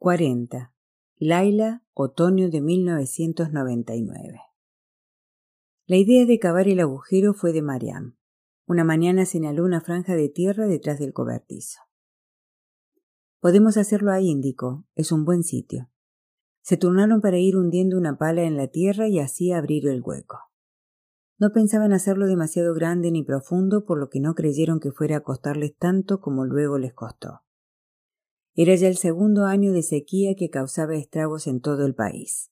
40. Laila, otoño de 1999. La idea de cavar el agujero fue de Mariam. Una mañana señaló una franja de tierra detrás del cobertizo. Podemos hacerlo ahí, indicó. Es un buen sitio. Se turnaron para ir hundiendo una pala en la tierra y así abrir el hueco. No pensaban hacerlo demasiado grande ni profundo, por lo que no creyeron que fuera a costarles tanto como luego les costó. Era ya el segundo año de sequía que causaba estragos en todo el país.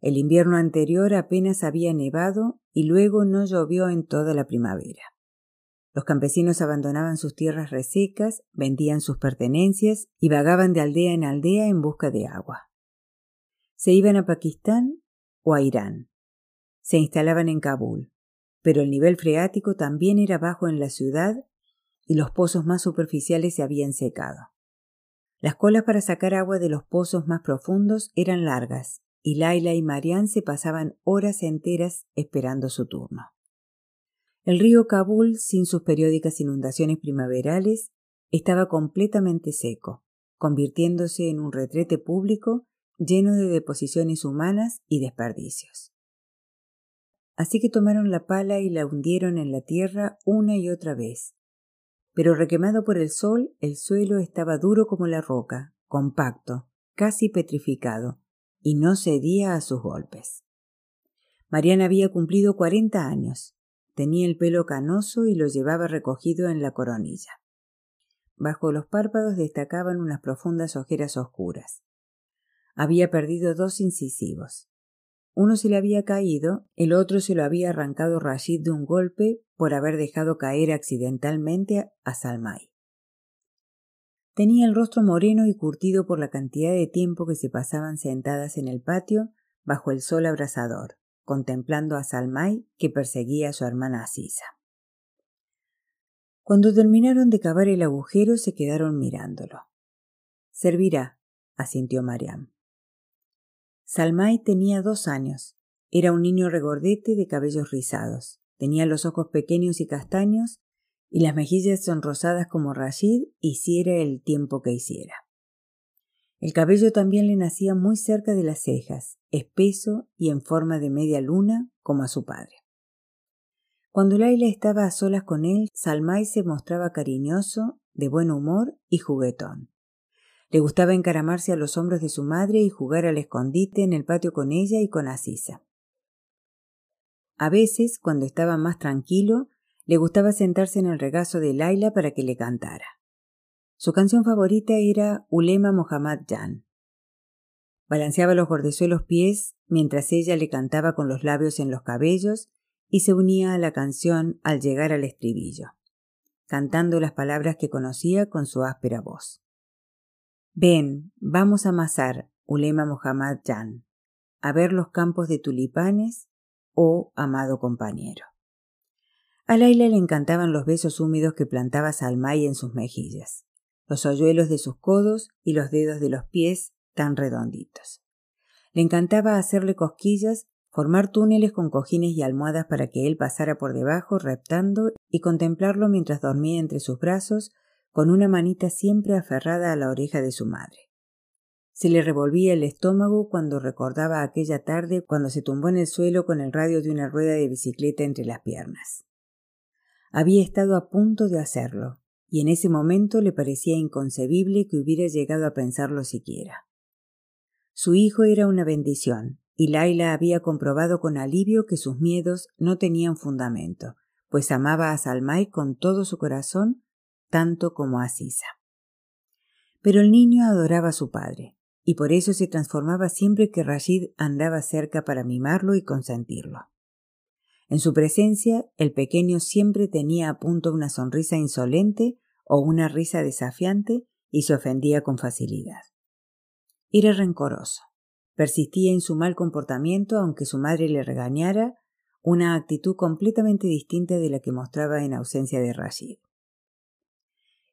El invierno anterior apenas había nevado y luego no llovió en toda la primavera. Los campesinos abandonaban sus tierras resecas, vendían sus pertenencias y vagaban de aldea en aldea en busca de agua. Se iban a Pakistán o a Irán. Se instalaban en Kabul, pero el nivel freático también era bajo en la ciudad y los pozos más superficiales se habían secado. Las colas para sacar agua de los pozos más profundos eran largas, y Laila y Marianne se pasaban horas enteras esperando su turno. El río Kabul, sin sus periódicas inundaciones primaverales, estaba completamente seco, convirtiéndose en un retrete público lleno de deposiciones humanas y desperdicios. Así que tomaron la pala y la hundieron en la tierra una y otra vez, pero requemado por el sol, el suelo estaba duro como la roca, compacto, casi petrificado, y no cedía a sus golpes. Mariana había cumplido cuarenta años. Tenía el pelo canoso y lo llevaba recogido en la coronilla. Bajo los párpados destacaban unas profundas ojeras oscuras. Había perdido dos incisivos. Uno se le había caído, el otro se lo había arrancado Rashid de un golpe por haber dejado caer accidentalmente a Salmay. Tenía el rostro moreno y curtido por la cantidad de tiempo que se pasaban sentadas en el patio bajo el sol abrasador, contemplando a Salmay que perseguía a su hermana Asisa. Cuando terminaron de cavar el agujero se quedaron mirándolo. Servirá, asintió Mariam. Salmay tenía dos años. Era un niño regordete de cabellos rizados. Tenía los ojos pequeños y castaños y las mejillas sonrosadas como Rashid hiciera el tiempo que hiciera. El cabello también le nacía muy cerca de las cejas, espeso y en forma de media luna como a su padre. Cuando Laila estaba a solas con él, Salmay se mostraba cariñoso, de buen humor y juguetón. Le gustaba encaramarse a los hombros de su madre y jugar al escondite en el patio con ella y con Asisa. A veces, cuando estaba más tranquilo, le gustaba sentarse en el regazo de Laila para que le cantara. Su canción favorita era Ulema Mohammad Jan. Balanceaba los gordezuelos pies mientras ella le cantaba con los labios en los cabellos y se unía a la canción al llegar al estribillo, cantando las palabras que conocía con su áspera voz. Ven, vamos a amasar, Ulema Mohammad Jan, a ver los campos de tulipanes, oh amado compañero. A Laila le encantaban los besos húmedos que plantaba Salmay en sus mejillas, los hoyuelos de sus codos y los dedos de los pies tan redonditos. Le encantaba hacerle cosquillas, formar túneles con cojines y almohadas para que él pasara por debajo reptando y contemplarlo mientras dormía entre sus brazos con una manita siempre aferrada a la oreja de su madre. Se le revolvía el estómago cuando recordaba aquella tarde cuando se tumbó en el suelo con el radio de una rueda de bicicleta entre las piernas. Había estado a punto de hacerlo, y en ese momento le parecía inconcebible que hubiera llegado a pensarlo siquiera. Su hijo era una bendición, y Laila había comprobado con alivio que sus miedos no tenían fundamento, pues amaba a Salmay con todo su corazón tanto como a Sisa. Pero el niño adoraba a su padre, y por eso se transformaba siempre que Rashid andaba cerca para mimarlo y consentirlo. En su presencia, el pequeño siempre tenía a punto una sonrisa insolente o una risa desafiante y se ofendía con facilidad. Era rencoroso. Persistía en su mal comportamiento aunque su madre le regañara, una actitud completamente distinta de la que mostraba en ausencia de Rashid.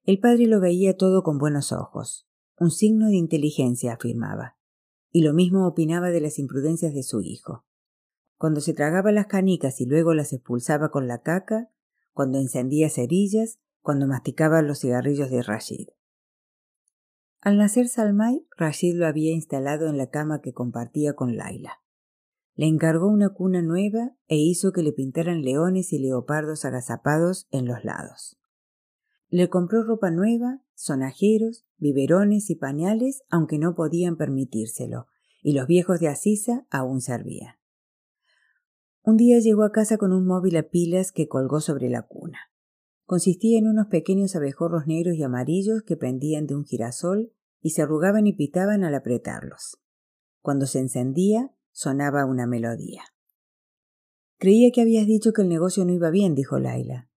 El padre lo veía todo con buenos ojos, un signo de inteligencia, afirmaba, y lo mismo opinaba de las imprudencias de su hijo. Cuando se tragaba las canicas y luego las expulsaba con la caca, cuando encendía cerillas, cuando masticaba los cigarrillos de Rashid. Al nacer Salmay, Rashid lo había instalado en la cama que compartía con Laila. Le encargó una cuna nueva e hizo que le pintaran leones y leopardos agazapados en los lados. Le compró ropa nueva, sonajeros, biberones y pañales, aunque no podían permitírselo, y los viejos de Asisa aún servían. Un día llegó a casa con un móvil a pilas que colgó sobre la cuna. Consistía en unos pequeños abejorros negros y amarillos que pendían de un girasol y se arrugaban y pitaban al apretarlos. Cuando se encendía, sonaba una melodía. Creía que habías dicho que el negocio no iba bien, dijo Laila.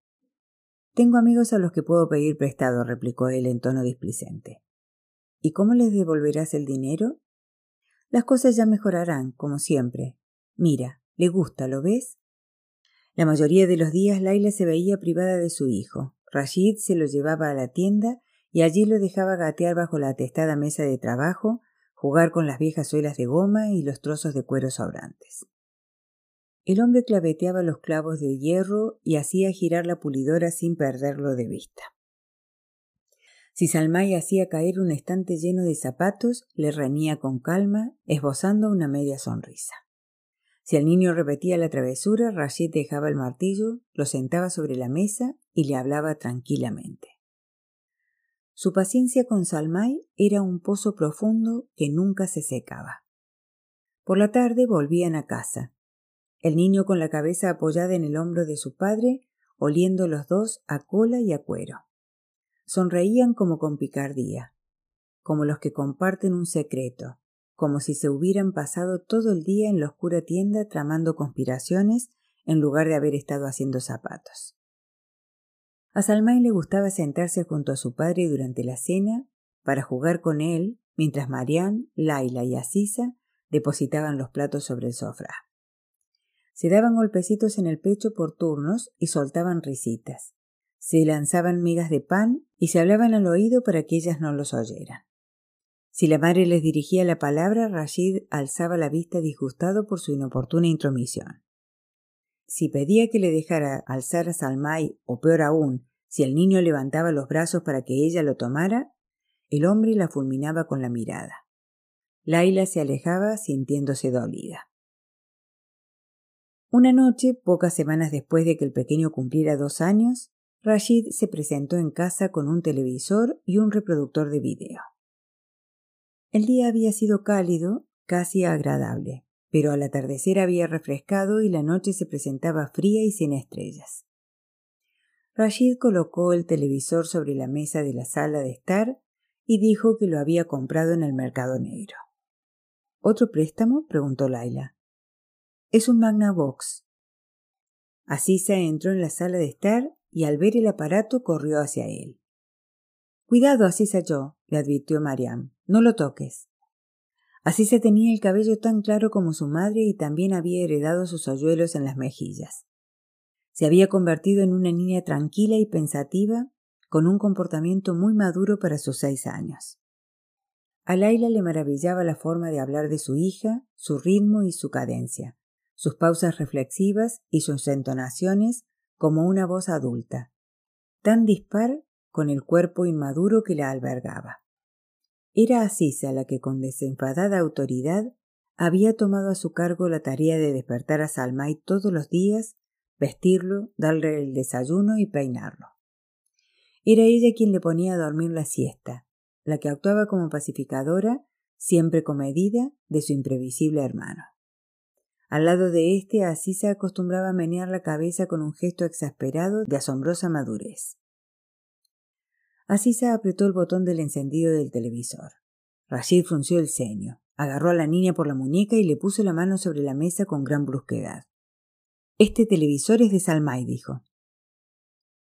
Tengo amigos a los que puedo pedir prestado, replicó él en tono displicente. ¿Y cómo les devolverás el dinero? Las cosas ya mejorarán, como siempre. Mira, le gusta, ¿lo ves? La mayoría de los días Laila se veía privada de su hijo. Rashid se lo llevaba a la tienda y allí lo dejaba gatear bajo la atestada mesa de trabajo, jugar con las viejas suelas de goma y los trozos de cuero sobrantes. El hombre claveteaba los clavos de hierro y hacía girar la pulidora sin perderlo de vista. Si Salmay hacía caer un estante lleno de zapatos, le reñía con calma, esbozando una media sonrisa. Si el niño repetía la travesura, Rashid dejaba el martillo, lo sentaba sobre la mesa y le hablaba tranquilamente. Su paciencia con Salmay era un pozo profundo que nunca se secaba. Por la tarde volvían a casa. El niño con la cabeza apoyada en el hombro de su padre, oliendo los dos a cola y a cuero. Sonreían como con picardía, como los que comparten un secreto, como si se hubieran pasado todo el día en la oscura tienda tramando conspiraciones en lugar de haber estado haciendo zapatos. A Salmay le gustaba sentarse junto a su padre durante la cena para jugar con él mientras Marianne, Laila y Asisa depositaban los platos sobre el sofá. Se daban golpecitos en el pecho por turnos y soltaban risitas. Se lanzaban migas de pan y se hablaban al oído para que ellas no los oyeran. Si la madre les dirigía la palabra, Rashid alzaba la vista disgustado por su inoportuna intromisión. Si pedía que le dejara alzar a Salmay, o peor aún, si el niño levantaba los brazos para que ella lo tomara, el hombre la fulminaba con la mirada. Laila se alejaba sintiéndose dolida. Una noche, pocas semanas después de que el pequeño cumpliera dos años, Rashid se presentó en casa con un televisor y un reproductor de video. El día había sido cálido, casi agradable, pero al atardecer había refrescado y la noche se presentaba fría y sin estrellas. Rashid colocó el televisor sobre la mesa de la sala de estar y dijo que lo había comprado en el mercado negro. ¿Otro préstamo? preguntó Laila. Es un Magnavox. Asisa entró en la sala de estar y al ver el aparato corrió hacia él. Cuidado, Asisa yo, le advirtió Mariam. No lo toques. Así se tenía el cabello tan claro como su madre y también había heredado sus hoyuelos en las mejillas. Se había convertido en una niña tranquila y pensativa, con un comportamiento muy maduro para sus seis años. A Laila le maravillaba la forma de hablar de su hija, su ritmo y su cadencia, sus pausas reflexivas y sus entonaciones como una voz adulta, tan dispar con el cuerpo inmaduro que la albergaba. Era Asisa la que con desenfadada autoridad había tomado a su cargo la tarea de despertar a Salmay todos los días, vestirlo, darle el desayuno y peinarlo. Era ella quien le ponía a dormir la siesta, la que actuaba como pacificadora, siempre comedida, de su imprevisible hermano. Al lado de éste, Asisa acostumbraba a menear la cabeza con un gesto exasperado de asombrosa madurez. Asisa apretó el botón del encendido del televisor. Rashid frunció el ceño, agarró a la niña por la muñeca y le puso la mano sobre la mesa con gran brusquedad. Este televisor es de Salmay, dijo.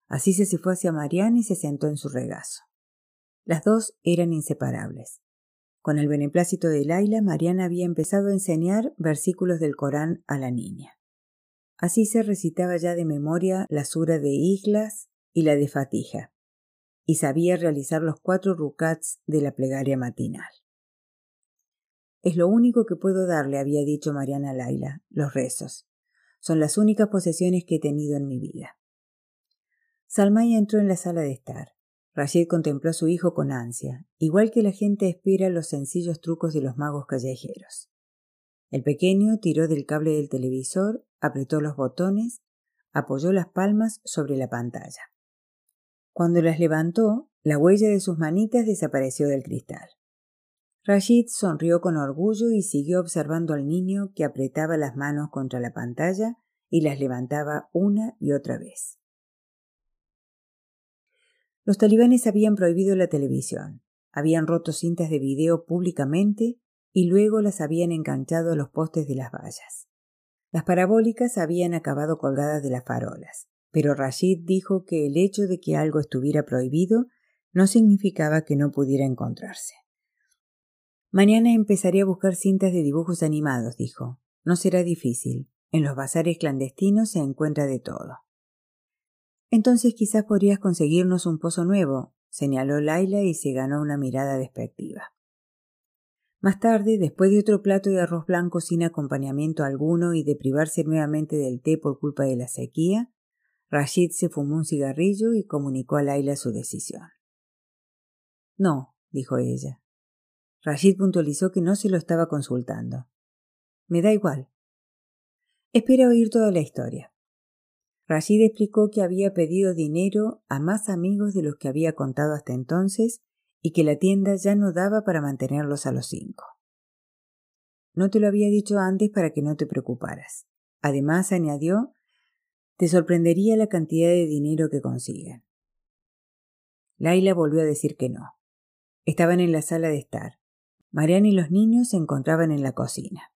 Asisa se fue hacia Marianne y se sentó en su regazo. Las dos eran inseparables. Con el beneplácito de Laila, Mariana había empezado a enseñar versículos del Corán a la niña. Así se recitaba ya de memoria la sura de Islas y la de Fatija y sabía realizar los cuatro rukats de la plegaria matinal. Es lo único que puedo darle, había dicho Mariana Laila, los rezos. Son las únicas posesiones que he tenido en mi vida. Salmaya entró en la sala de estar. Rashid contempló a su hijo con ansia, igual que la gente espera los sencillos trucos de los magos callejeros. El pequeño tiró del cable del televisor, apretó los botones, apoyó las palmas sobre la pantalla. Cuando las levantó, la huella de sus manitas desapareció del cristal. Rashid sonrió con orgullo y siguió observando al niño que apretaba las manos contra la pantalla y las levantaba una y otra vez. Los talibanes habían prohibido la televisión, habían roto cintas de video públicamente y luego las habían enganchado a los postes de las vallas. Las parabólicas habían acabado colgadas de las farolas, pero Rashid dijo que el hecho de que algo estuviera prohibido no significaba que no pudiera encontrarse. Mañana empezaré a buscar cintas de dibujos animados, dijo. No será difícil. En los bazares clandestinos se encuentra de todo. Entonces quizás podrías conseguirnos un pozo nuevo, señaló Laila y se ganó una mirada despectiva. Más tarde, después de otro plato de arroz blanco sin acompañamiento alguno y de privarse nuevamente del té por culpa de la sequía, Rashid se fumó un cigarrillo y comunicó a Laila su decisión. No, dijo ella. Rashid puntualizó que no se lo estaba consultando. Me da igual. Espera oír toda la historia. Rashid explicó que había pedido dinero a más amigos de los que había contado hasta entonces y que la tienda ya no daba para mantenerlos a los cinco. No te lo había dicho antes para que no te preocuparas. Además, añadió, te sorprendería la cantidad de dinero que consiguen. Laila volvió a decir que no. Estaban en la sala de estar. Marianne y los niños se encontraban en la cocina.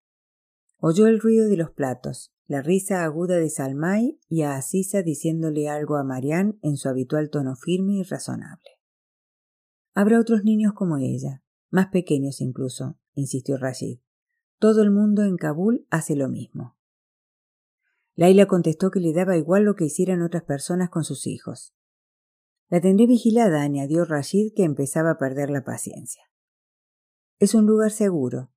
Oyó el ruido de los platos, la risa aguda de Salmay y a Asisa diciéndole algo a Marianne en su habitual tono firme y razonable. Habrá otros niños como ella, más pequeños incluso, insistió Rashid. Todo el mundo en Kabul hace lo mismo. Laila contestó que le daba igual lo que hicieran otras personas con sus hijos. La tendré vigilada, añadió Rashid, que empezaba a perder la paciencia. Es un lugar seguro.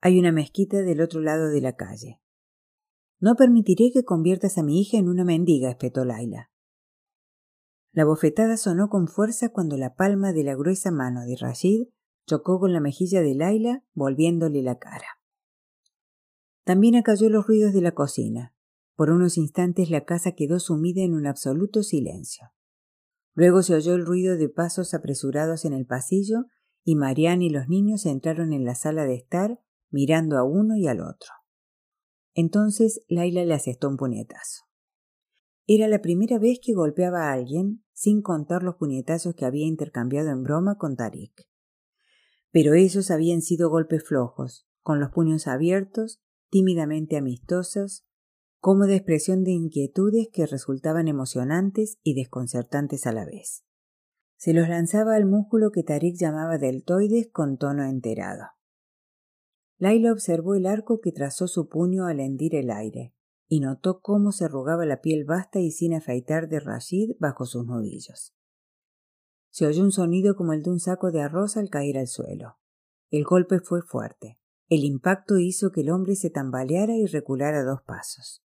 Hay una mezquita del otro lado de la calle. No permitiré que conviertas a mi hija en una mendiga, espetó Laila. La bofetada sonó con fuerza cuando la palma de la gruesa mano de Rashid chocó con la mejilla de Laila, volviéndole la cara. También acalló los ruidos de la cocina. Por unos instantes la casa quedó sumida en un absoluto silencio. Luego se oyó el ruido de pasos apresurados en el pasillo y Marianne y los niños entraron en la sala de estar mirando a uno y al otro. Entonces Laila le asestó un puñetazo. Era la primera vez que golpeaba a alguien sin contar los puñetazos que había intercambiado en broma con Tarik. Pero esos habían sido golpes flojos, con los puños abiertos, tímidamente amistosos, como de expresión de inquietudes que resultaban emocionantes y desconcertantes a la vez. Se los lanzaba al músculo que Tarik llamaba deltoides con tono enterado. Laila observó el arco que trazó su puño al hendir el aire y notó cómo se arrugaba la piel vasta y sin afeitar de Rashid bajo sus nudillos. Se oyó un sonido como el de un saco de arroz al caer al suelo. El golpe fue fuerte. El impacto hizo que el hombre se tambaleara y reculara dos pasos.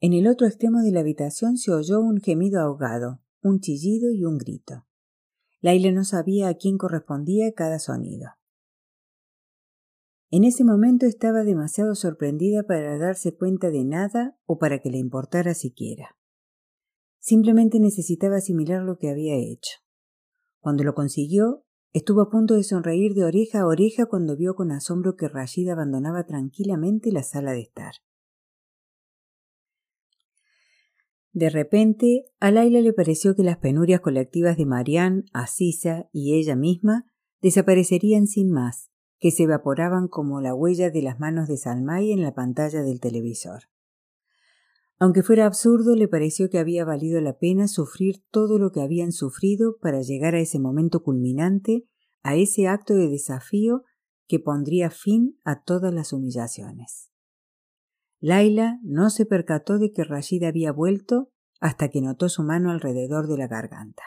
En el otro extremo de la habitación se oyó un gemido ahogado, un chillido y un grito. Laila no sabía a quién correspondía cada sonido. En ese momento estaba demasiado sorprendida para darse cuenta de nada o para que le importara siquiera. Simplemente necesitaba asimilar lo que había hecho. Cuando lo consiguió, estuvo a punto de sonreír de oreja a oreja cuando vio con asombro que Rashid abandonaba tranquilamente la sala de estar. De repente, a Laila le pareció que las penurias colectivas de Marianne, Asisa y ella misma desaparecerían sin más, que se evaporaban como la huella de las manos de Salmay en la pantalla del televisor. Aunque fuera absurdo, le pareció que había valido la pena sufrir todo lo que habían sufrido para llegar a ese momento culminante, a ese acto de desafío que pondría fin a todas las humillaciones. Laila no se percató de que Rashid había vuelto hasta que notó su mano alrededor de la garganta,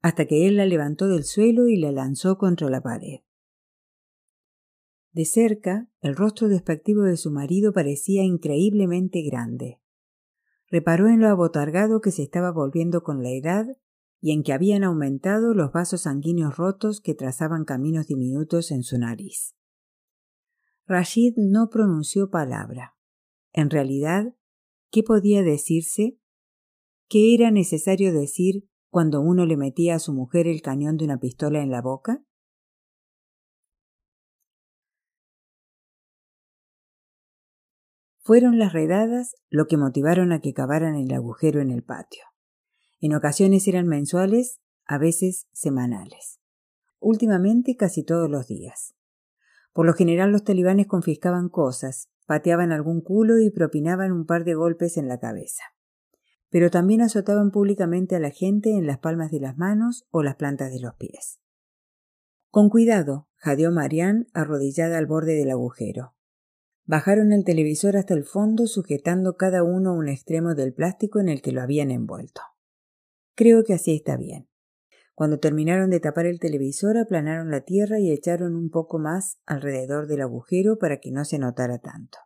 hasta que él la levantó del suelo y la lanzó contra la pared. De cerca, el rostro despectivo de su marido parecía increíblemente grande. Reparó en lo abotargado que se estaba volviendo con la edad y en que habían aumentado los vasos sanguíneos rotos que trazaban caminos diminutos en su nariz. Rashid no pronunció palabra. En realidad, ¿qué podía decirse? ¿Qué era necesario decir cuando uno le metía a su mujer el cañón de una pistola en la boca? Fueron las redadas lo que motivaron a que cavaran el agujero en el patio. En ocasiones eran mensuales, a veces semanales. Últimamente casi todos los días. Por lo general los talibanes confiscaban cosas, pateaban algún culo y propinaban un par de golpes en la cabeza. Pero también azotaban públicamente a la gente en las palmas de las manos o las plantas de los pies. Con cuidado, jadeó Marianne arrodillada al borde del agujero. Bajaron el televisor hasta el fondo sujetando cada uno un extremo del plástico en el que lo habían envuelto. Creo que así está bien. Cuando terminaron de tapar el televisor aplanaron la tierra y echaron un poco más alrededor del agujero para que no se notara tanto.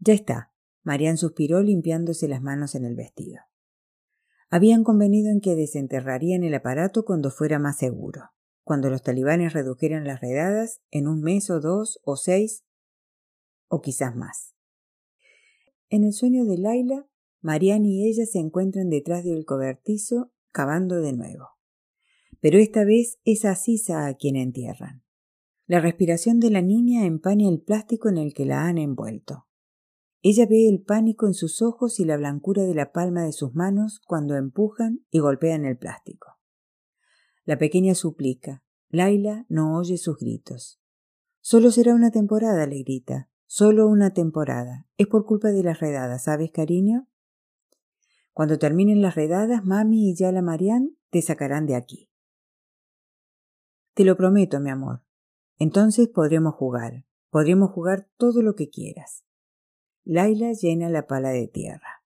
Ya está. Marian suspiró limpiándose las manos en el vestido. Habían convenido en que desenterrarían el aparato cuando fuera más seguro, cuando los talibanes redujeran las redadas en un mes o dos o seis o quizás más. En el sueño de Laila, Marianne y ella se encuentran detrás del cobertizo cavando de nuevo. Pero esta vez es a Sisa a quien entierran. La respiración de la niña empaña el plástico en el que la han envuelto. Ella ve el pánico en sus ojos y la blancura de la palma de sus manos cuando empujan y golpean el plástico. La pequeña suplica. Laila no oye sus gritos. Solo será una temporada, le grita. Solo una temporada. Es por culpa de las redadas, ¿sabes, cariño? Cuando terminen las redadas, mami y Yala Marian te sacarán de aquí. Te lo prometo, mi amor. Entonces podremos jugar. Podremos jugar todo lo que quieras. Laila llena la pala de tierra.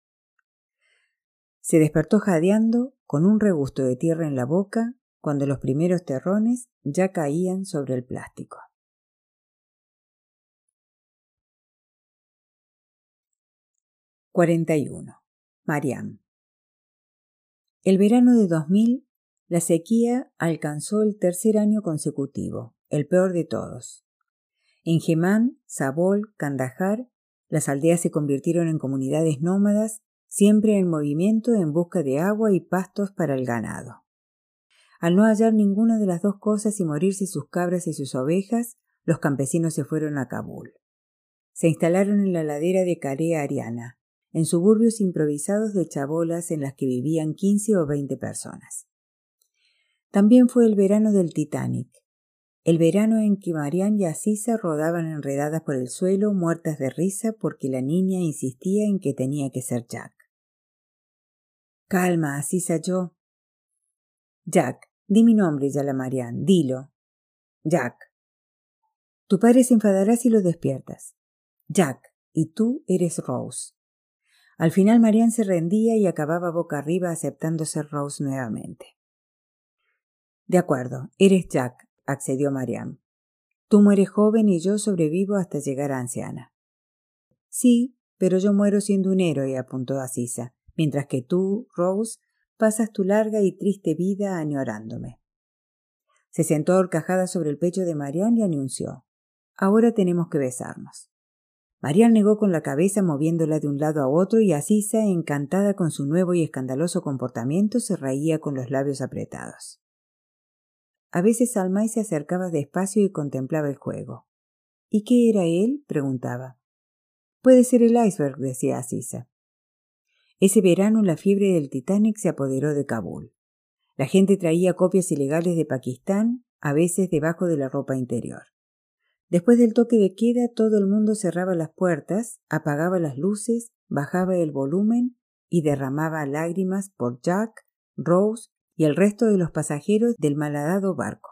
Se despertó jadeando, con un regusto de tierra en la boca, cuando los primeros terrones ya caían sobre el plástico. 41. Mariam. El verano de 2000, la sequía alcanzó el tercer año consecutivo, el peor de todos. En Gemán, Sabol, Kandahar, las aldeas se convirtieron en comunidades nómadas, siempre en movimiento en busca de agua y pastos para el ganado. Al no hallar ninguna de las dos cosas y morirse sus cabras y sus ovejas, los campesinos se fueron a Kabul. Se instalaron en la ladera de Carea Ariana, en suburbios improvisados de chabolas en las que vivían quince o veinte personas. También fue el verano del Titanic, el verano en que Marianne y Asisa rodaban enredadas por el suelo, muertas de risa porque la niña insistía en que tenía que ser Jack. Calma, Asisa yo. Jack, di mi nombre, ya la Marianne, dilo. Jack. Tu padre se enfadará si lo despiertas. Jack, y tú eres Rose. Al final Marianne se rendía y acababa boca arriba aceptando ser Rose nuevamente. De acuerdo, eres Jack, accedió Marianne. Tú mueres joven y yo sobrevivo hasta llegar a anciana. Sí, pero yo muero siendo un héroe, apuntó Asisa, mientras que tú, Rose, pasas tu larga y triste vida añorándome. Se sentó horcajada sobre el pecho de Marianne y anunció Ahora tenemos que besarnos. Marian negó con la cabeza moviéndola de un lado a otro y Asisa, encantada con su nuevo y escandaloso comportamiento, se reía con los labios apretados. A veces Salmay se acercaba despacio y contemplaba el juego. ¿Y qué era él? preguntaba. Puede ser el iceberg, decía Asisa. Ese verano la fiebre del Titanic se apoderó de Kabul. La gente traía copias ilegales de Pakistán, a veces debajo de la ropa interior. Después del toque de queda todo el mundo cerraba las puertas, apagaba las luces, bajaba el volumen y derramaba lágrimas por Jack, Rose y el resto de los pasajeros del malhadado barco.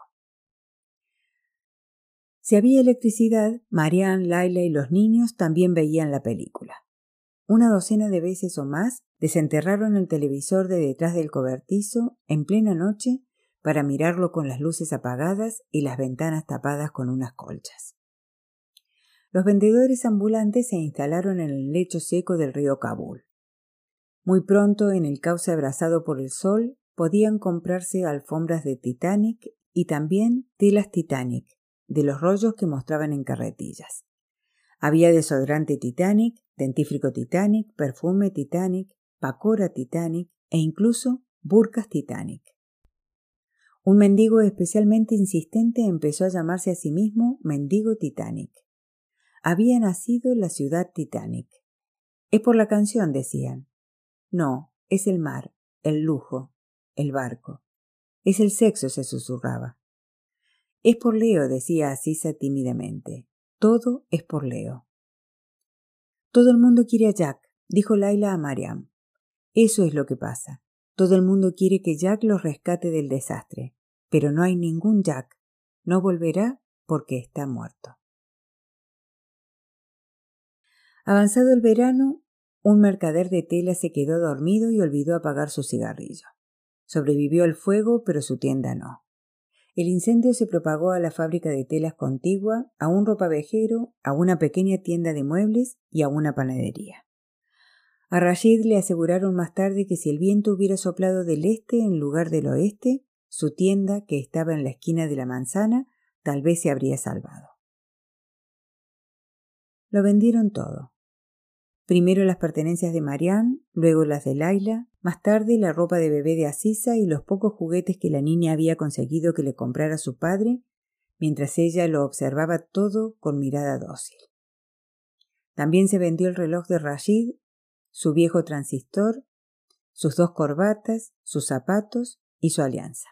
Si había electricidad, Marianne, Laila y los niños también veían la película. Una docena de veces o más desenterraron el televisor de detrás del cobertizo en plena noche para mirarlo con las luces apagadas y las ventanas tapadas con unas colchas. Los vendedores ambulantes se instalaron en el lecho seco del río Kabul. Muy pronto, en el cauce abrazado por el sol, podían comprarse alfombras de Titanic y también telas Titanic, de los rollos que mostraban en carretillas. Había desodorante Titanic, dentífrico Titanic, perfume Titanic, pacora Titanic e incluso burcas Titanic. Un mendigo especialmente insistente empezó a llamarse a sí mismo Mendigo Titanic. Había nacido la ciudad Titanic. Es por la canción, decían. No, es el mar, el lujo, el barco. Es el sexo, se susurraba. Es por Leo, decía Asisa tímidamente. Todo es por Leo. Todo el mundo quiere a Jack, dijo Laila a Mariam. Eso es lo que pasa. Todo el mundo quiere que Jack los rescate del desastre, pero no hay ningún Jack. No volverá porque está muerto. Avanzado el verano, un mercader de tela se quedó dormido y olvidó apagar su cigarrillo. Sobrevivió al fuego, pero su tienda no. El incendio se propagó a la fábrica de telas contigua, a un ropavejero, a una pequeña tienda de muebles y a una panadería. A Rashid le aseguraron más tarde que si el viento hubiera soplado del este en lugar del oeste, su tienda, que estaba en la esquina de la manzana, tal vez se habría salvado. Lo vendieron todo. Primero las pertenencias de Marianne, luego las de Laila, más tarde la ropa de bebé de Asisa y los pocos juguetes que la niña había conseguido que le comprara su padre, mientras ella lo observaba todo con mirada dócil. También se vendió el reloj de Rashid, su viejo transistor, sus dos corbatas, sus zapatos y su alianza.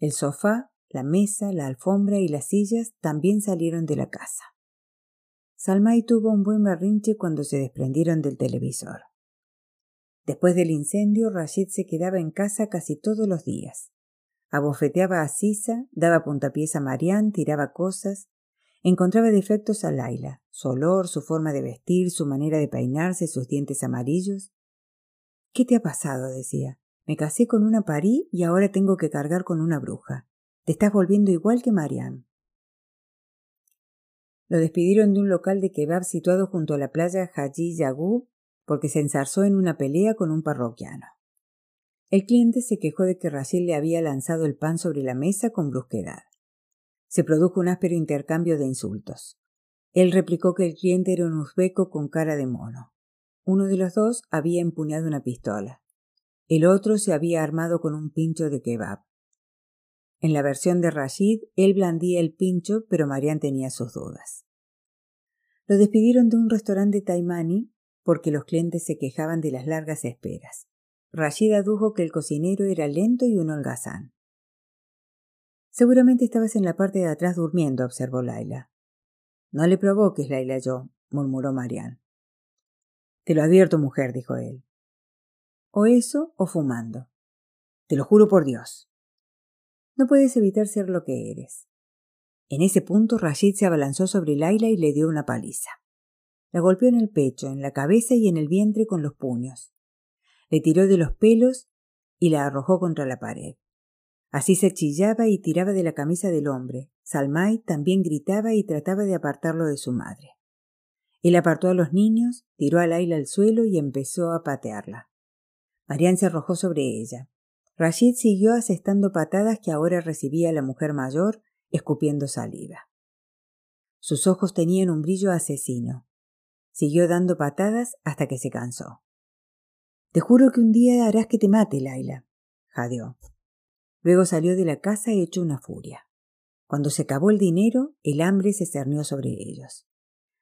El sofá, la mesa, la alfombra y las sillas también salieron de la casa. Salmay tuvo un buen berrinche cuando se desprendieron del televisor. Después del incendio, Rashid se quedaba en casa casi todos los días. Abofeteaba a Sisa, daba puntapiés a Marianne, tiraba cosas, encontraba defectos a Laila, su olor, su forma de vestir, su manera de peinarse, sus dientes amarillos. ¿Qué te ha pasado? decía. Me casé con una parí y ahora tengo que cargar con una bruja. Te estás volviendo igual que Marianne. Lo despidieron de un local de kebab situado junto a la playa Haji Yagu porque se ensarzó en una pelea con un parroquiano. El cliente se quejó de que Rachel le había lanzado el pan sobre la mesa con brusquedad. Se produjo un áspero intercambio de insultos. Él replicó que el cliente era un uzbeco con cara de mono. Uno de los dos había empuñado una pistola. El otro se había armado con un pincho de kebab. En la versión de Rashid, él blandía el pincho, pero Marian tenía sus dudas. Lo despidieron de un restaurante taimani porque los clientes se quejaban de las largas esperas. Rashid adujo que el cocinero era lento y un holgazán. Seguramente estabas en la parte de atrás durmiendo, observó Laila. No le provoques, Laila yo, murmuró Marian. Te lo advierto, mujer, dijo él. O eso o fumando. Te lo juro por Dios. No puedes evitar ser lo que eres. En ese punto Rashid se abalanzó sobre Laila y le dio una paliza. La golpeó en el pecho, en la cabeza y en el vientre con los puños. Le tiró de los pelos y la arrojó contra la pared. Así se chillaba y tiraba de la camisa del hombre. Salmay también gritaba y trataba de apartarlo de su madre. Él apartó a los niños, tiró a Laila al suelo y empezó a patearla. Marian se arrojó sobre ella. Rashid siguió asestando patadas que ahora recibía la mujer mayor, escupiendo saliva. Sus ojos tenían un brillo asesino. Siguió dando patadas hasta que se cansó. Te juro que un día harás que te mate, Laila, jadeó. Luego salió de la casa hecho una furia. Cuando se acabó el dinero, el hambre se cernió sobre ellos.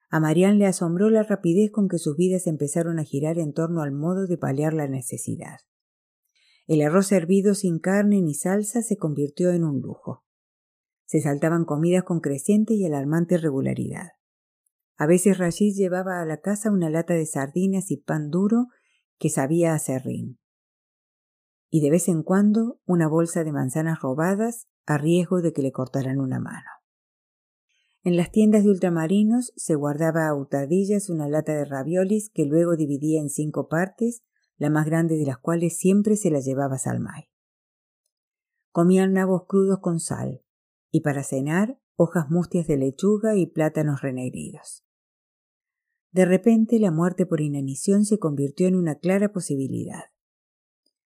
A Marian le asombró la rapidez con que sus vidas empezaron a girar en torno al modo de paliar la necesidad. El arroz servido sin carne ni salsa se convirtió en un lujo. Se saltaban comidas con creciente y alarmante regularidad. A veces Rashid llevaba a la casa una lata de sardinas y pan duro que sabía a serrín. Y de vez en cuando una bolsa de manzanas robadas a riesgo de que le cortaran una mano. En las tiendas de ultramarinos se guardaba a hurtadillas una lata de raviolis que luego dividía en cinco partes la más grande de las cuales siempre se la llevaba Salmay. Comían nabos crudos con sal, y para cenar hojas mustias de lechuga y plátanos renegridos. De repente la muerte por inanición se convirtió en una clara posibilidad.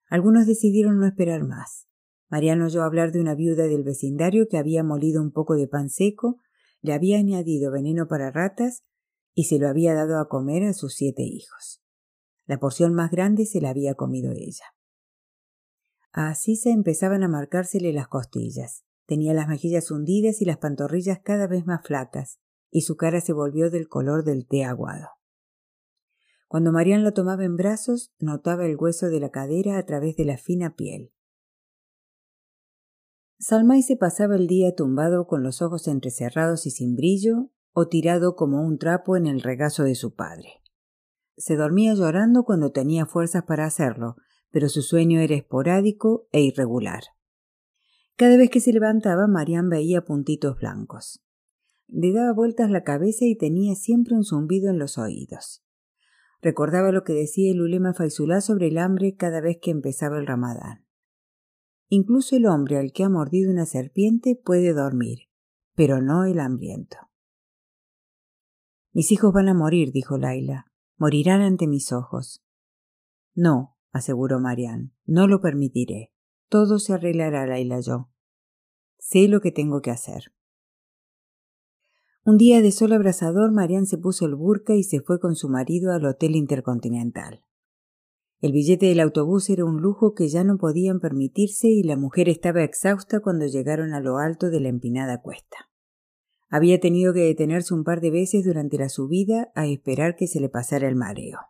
Algunos decidieron no esperar más. Mariano oyó hablar de una viuda del vecindario que había molido un poco de pan seco, le había añadido veneno para ratas y se lo había dado a comer a sus siete hijos. La porción más grande se la había comido ella. A se empezaban a marcársele las costillas. Tenía las mejillas hundidas y las pantorrillas cada vez más flacas, y su cara se volvió del color del té aguado. Cuando Marian lo tomaba en brazos, notaba el hueso de la cadera a través de la fina piel. Salmay se pasaba el día tumbado con los ojos entrecerrados y sin brillo, o tirado como un trapo en el regazo de su padre. Se dormía llorando cuando tenía fuerzas para hacerlo, pero su sueño era esporádico e irregular. Cada vez que se levantaba, Marian veía puntitos blancos. Le daba vueltas la cabeza y tenía siempre un zumbido en los oídos. Recordaba lo que decía el ulema Faisulá sobre el hambre cada vez que empezaba el ramadán. Incluso el hombre al que ha mordido una serpiente puede dormir, pero no el hambriento. Mis hijos van a morir, dijo Laila. Morirán ante mis ojos. No, aseguró Marian, no lo permitiré. Todo se arreglará, Laila yo. Sé lo que tengo que hacer. Un día de sol abrasador, Marian se puso el burka y se fue con su marido al Hotel Intercontinental. El billete del autobús era un lujo que ya no podían permitirse y la mujer estaba exhausta cuando llegaron a lo alto de la empinada cuesta. Había tenido que detenerse un par de veces durante la subida a esperar que se le pasara el mareo.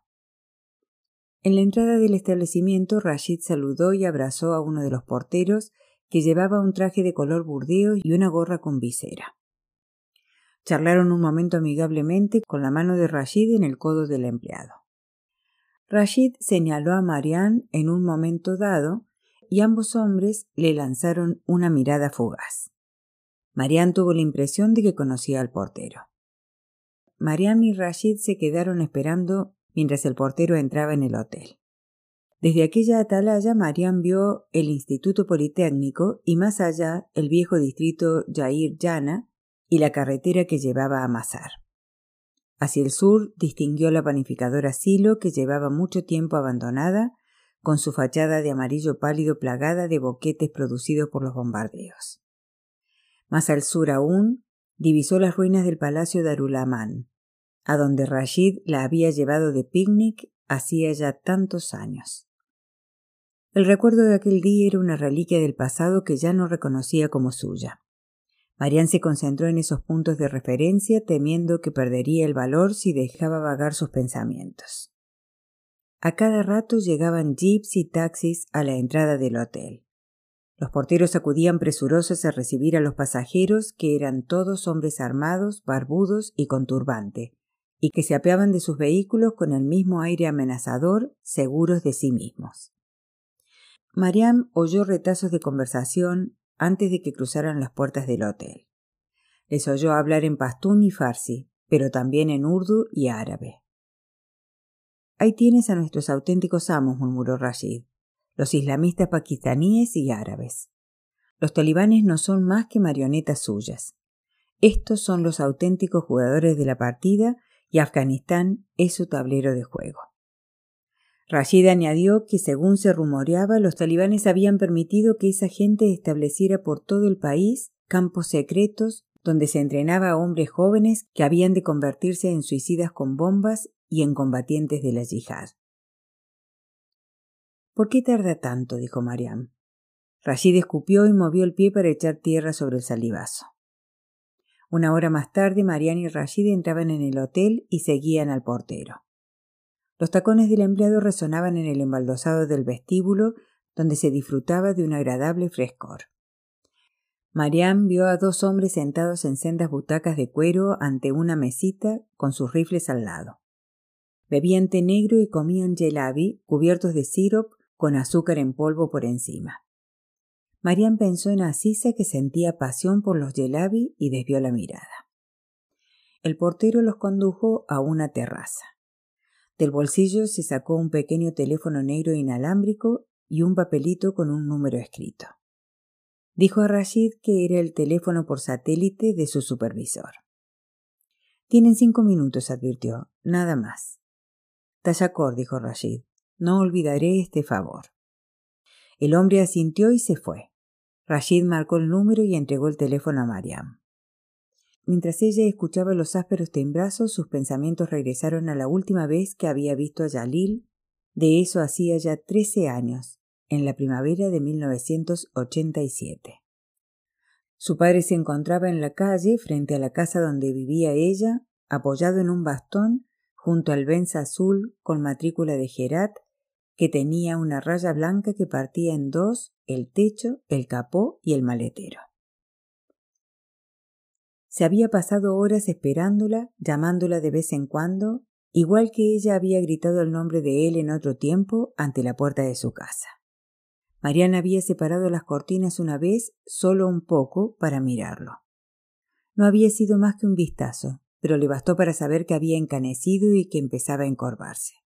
En la entrada del establecimiento, Rashid saludó y abrazó a uno de los porteros que llevaba un traje de color burdeo y una gorra con visera. Charlaron un momento amigablemente con la mano de Rashid en el codo del empleado. Rashid señaló a Marianne en un momento dado y ambos hombres le lanzaron una mirada fugaz. Marianne tuvo la impresión de que conocía al portero. Marianne y Rashid se quedaron esperando mientras el portero entraba en el hotel. Desde aquella atalaya, Marianne vio el Instituto Politécnico y más allá el viejo distrito Jair Yana y la carretera que llevaba a Mazar. Hacia el sur distinguió la panificadora Silo que llevaba mucho tiempo abandonada, con su fachada de amarillo pálido plagada de boquetes producidos por los bombardeos. Más al sur aún, divisó las ruinas del palacio de Arulamán, a donde Rashid la había llevado de picnic hacía ya tantos años. El recuerdo de aquel día era una reliquia del pasado que ya no reconocía como suya. Marian se concentró en esos puntos de referencia temiendo que perdería el valor si dejaba vagar sus pensamientos. A cada rato llegaban jeeps y taxis a la entrada del hotel. Los porteros acudían presurosos a recibir a los pasajeros, que eran todos hombres armados, barbudos y con turbante, y que se apeaban de sus vehículos con el mismo aire amenazador, seguros de sí mismos. Mariam oyó retazos de conversación antes de que cruzaran las puertas del hotel. Les oyó hablar en pastún y farsi, pero también en urdu y árabe. Ahí tienes a nuestros auténticos amos, murmuró Rashid los islamistas pakistaníes y árabes. Los talibanes no son más que marionetas suyas. Estos son los auténticos jugadores de la partida y Afganistán es su tablero de juego. Rashid añadió que, según se rumoreaba, los talibanes habían permitido que esa gente estableciera por todo el país campos secretos donde se entrenaba a hombres jóvenes que habían de convertirse en suicidas con bombas y en combatientes de la yihad. ¿Por qué tarda tanto? dijo Mariam. Rashid escupió y movió el pie para echar tierra sobre el salivazo. Una hora más tarde, Marian y Rashid entraban en el hotel y seguían al portero. Los tacones del empleado resonaban en el embaldosado del vestíbulo, donde se disfrutaba de un agradable frescor. Mariam vio a dos hombres sentados en sendas butacas de cuero ante una mesita con sus rifles al lado. Bebían té negro y comían gelabi cubiertos de sirop con azúcar en polvo por encima. Marian pensó en Asisa que sentía pasión por los yelabi y desvió la mirada. El portero los condujo a una terraza. Del bolsillo se sacó un pequeño teléfono negro inalámbrico y un papelito con un número escrito. Dijo a Rashid que era el teléfono por satélite de su supervisor. Tienen cinco minutos, advirtió, nada más. Tallacor, dijo Rashid. No olvidaré este favor. El hombre asintió y se fue. Rashid marcó el número y entregó el teléfono a Mariam. Mientras ella escuchaba los ásperos timbrazos, sus pensamientos regresaron a la última vez que había visto a Yalil, de eso hacía ya trece años, en la primavera de 1987. Su padre se encontraba en la calle frente a la casa donde vivía ella, apoyado en un bastón junto al Benz azul con matrícula de Gerat, que tenía una raya blanca que partía en dos el techo, el capó y el maletero. Se había pasado horas esperándola, llamándola de vez en cuando, igual que ella había gritado el nombre de él en otro tiempo ante la puerta de su casa. Mariana había separado las cortinas una vez, solo un poco, para mirarlo. No había sido más que un vistazo, pero le bastó para saber que había encanecido y que empezaba a encorvarse.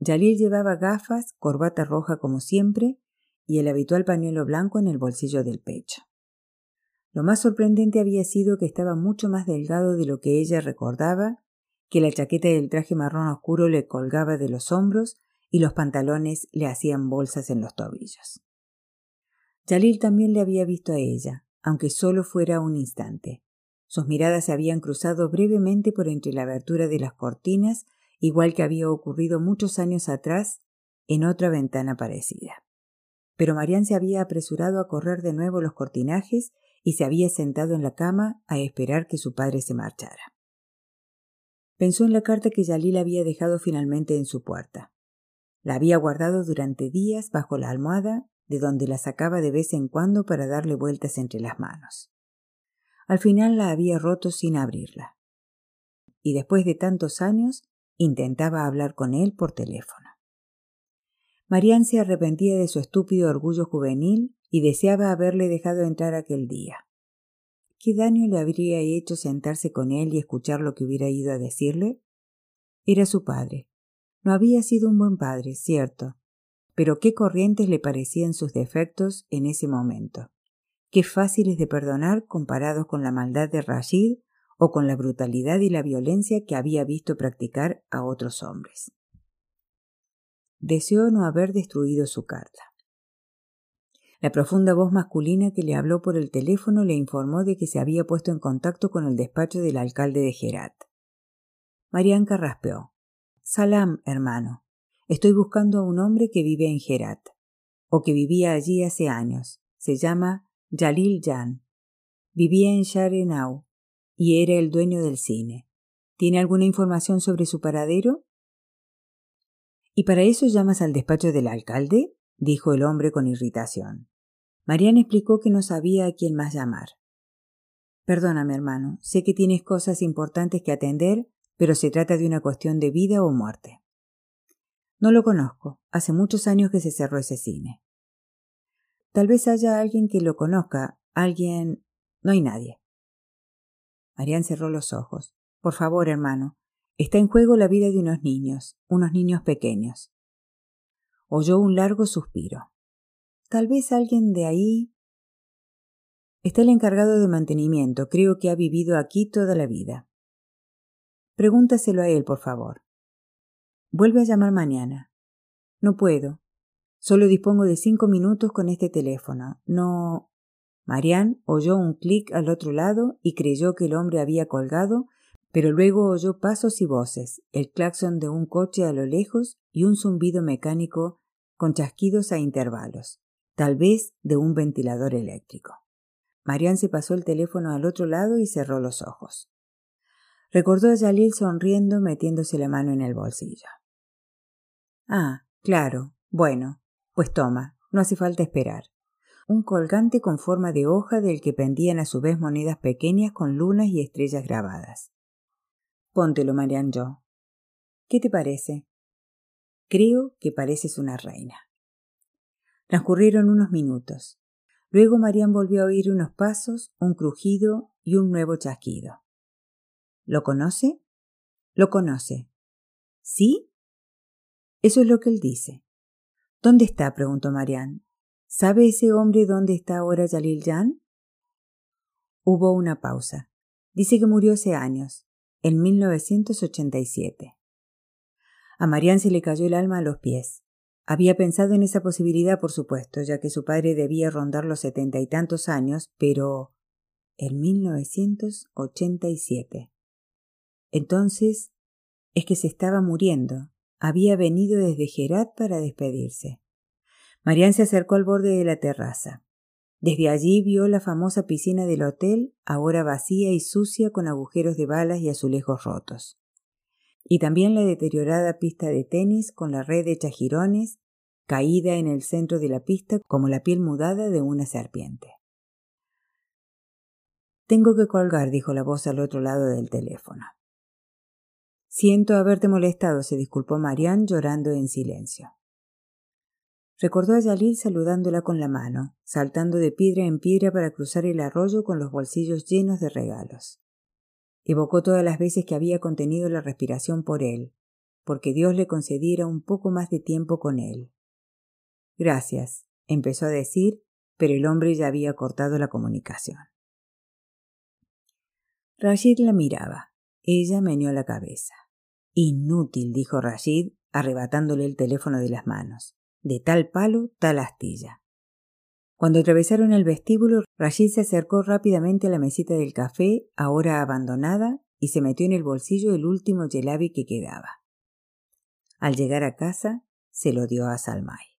Yalil llevaba gafas, corbata roja como siempre, y el habitual pañuelo blanco en el bolsillo del pecho. Lo más sorprendente había sido que estaba mucho más delgado de lo que ella recordaba, que la chaqueta del traje marrón oscuro le colgaba de los hombros y los pantalones le hacían bolsas en los tobillos. Yalil también le había visto a ella, aunque solo fuera un instante. Sus miradas se habían cruzado brevemente por entre la abertura de las cortinas, igual que había ocurrido muchos años atrás en otra ventana parecida. Pero Marian se había apresurado a correr de nuevo los cortinajes y se había sentado en la cama a esperar que su padre se marchara. Pensó en la carta que Yalil había dejado finalmente en su puerta. La había guardado durante días bajo la almohada, de donde la sacaba de vez en cuando para darle vueltas entre las manos. Al final la había roto sin abrirla. Y después de tantos años intentaba hablar con él por teléfono. Marian se arrepentía de su estúpido orgullo juvenil y deseaba haberle dejado entrar aquel día. ¿Qué daño le habría hecho sentarse con él y escuchar lo que hubiera ido a decirle? Era su padre. No había sido un buen padre, cierto, pero qué corrientes le parecían sus defectos en ese momento qué fáciles de perdonar comparados con la maldad de Rashid o con la brutalidad y la violencia que había visto practicar a otros hombres. Deseó no haber destruido su carta. La profunda voz masculina que le habló por el teléfono le informó de que se había puesto en contacto con el despacho del alcalde de Gerat. Marian carraspeó. Salam, hermano. Estoy buscando a un hombre que vive en Gerat, o que vivía allí hace años. Se llama Jalil Jan. Vivía en Sharenau y era el dueño del cine. ¿Tiene alguna información sobre su paradero? ¿Y para eso llamas al despacho del alcalde? dijo el hombre con irritación. Marian explicó que no sabía a quién más llamar. Perdóname, hermano, sé que tienes cosas importantes que atender, pero se trata de una cuestión de vida o muerte. No lo conozco. Hace muchos años que se cerró ese cine. Tal vez haya alguien que lo conozca, alguien... No hay nadie. Marian cerró los ojos. Por favor, hermano, está en juego la vida de unos niños, unos niños pequeños. Oyó un largo suspiro. Tal vez alguien de ahí. Está el encargado de mantenimiento. Creo que ha vivido aquí toda la vida. Pregúntaselo a él, por favor. Vuelve a llamar mañana. No puedo. Solo dispongo de cinco minutos con este teléfono. No. Marianne oyó un clic al otro lado y creyó que el hombre había colgado, pero luego oyó pasos y voces, el claxon de un coche a lo lejos y un zumbido mecánico con chasquidos a intervalos, tal vez de un ventilador eléctrico. Marianne se pasó el teléfono al otro lado y cerró los ojos. Recordó a Yalil sonriendo metiéndose la mano en el bolsillo. Ah, claro, bueno, pues toma, no hace falta esperar. Un colgante con forma de hoja del que pendían a su vez monedas pequeñas con lunas y estrellas grabadas. Póntelo, Marian yo. ¿Qué te parece? Creo que pareces una reina. Transcurrieron unos minutos. Luego Marian volvió a oír unos pasos, un crujido y un nuevo chasquido. ¿Lo conoce? Lo conoce. ¿Sí? Eso es lo que él dice. ¿Dónde está? preguntó Marianne. ¿Sabe ese hombre dónde está ahora Yalil Jan? Hubo una pausa. Dice que murió hace años, en 1987. A Marianne se le cayó el alma a los pies. Había pensado en esa posibilidad, por supuesto, ya que su padre debía rondar los setenta y tantos años, pero en 1987. Entonces es que se estaba muriendo. Había venido desde Gerat para despedirse. Marianne se acercó al borde de la terraza. Desde allí vio la famosa piscina del hotel, ahora vacía y sucia con agujeros de balas y azulejos rotos y también la deteriorada pista de tenis con la red hecha jirones, caída en el centro de la pista como la piel mudada de una serpiente. Tengo que colgar, dijo la voz al otro lado del teléfono. Siento haberte molestado, se disculpó Marianne llorando en silencio. Recordó a Yalil saludándola con la mano, saltando de piedra en piedra para cruzar el arroyo con los bolsillos llenos de regalos. Evocó todas las veces que había contenido la respiración por él, porque Dios le concediera un poco más de tiempo con él. Gracias, empezó a decir, pero el hombre ya había cortado la comunicación. Rashid la miraba. Ella meneó la cabeza. Inútil, dijo Rashid, arrebatándole el teléfono de las manos. De tal palo, tal astilla. Cuando atravesaron el vestíbulo, Rashid se acercó rápidamente a la mesita del café, ahora abandonada, y se metió en el bolsillo el último gelabi que quedaba. Al llegar a casa, se lo dio a Salmay.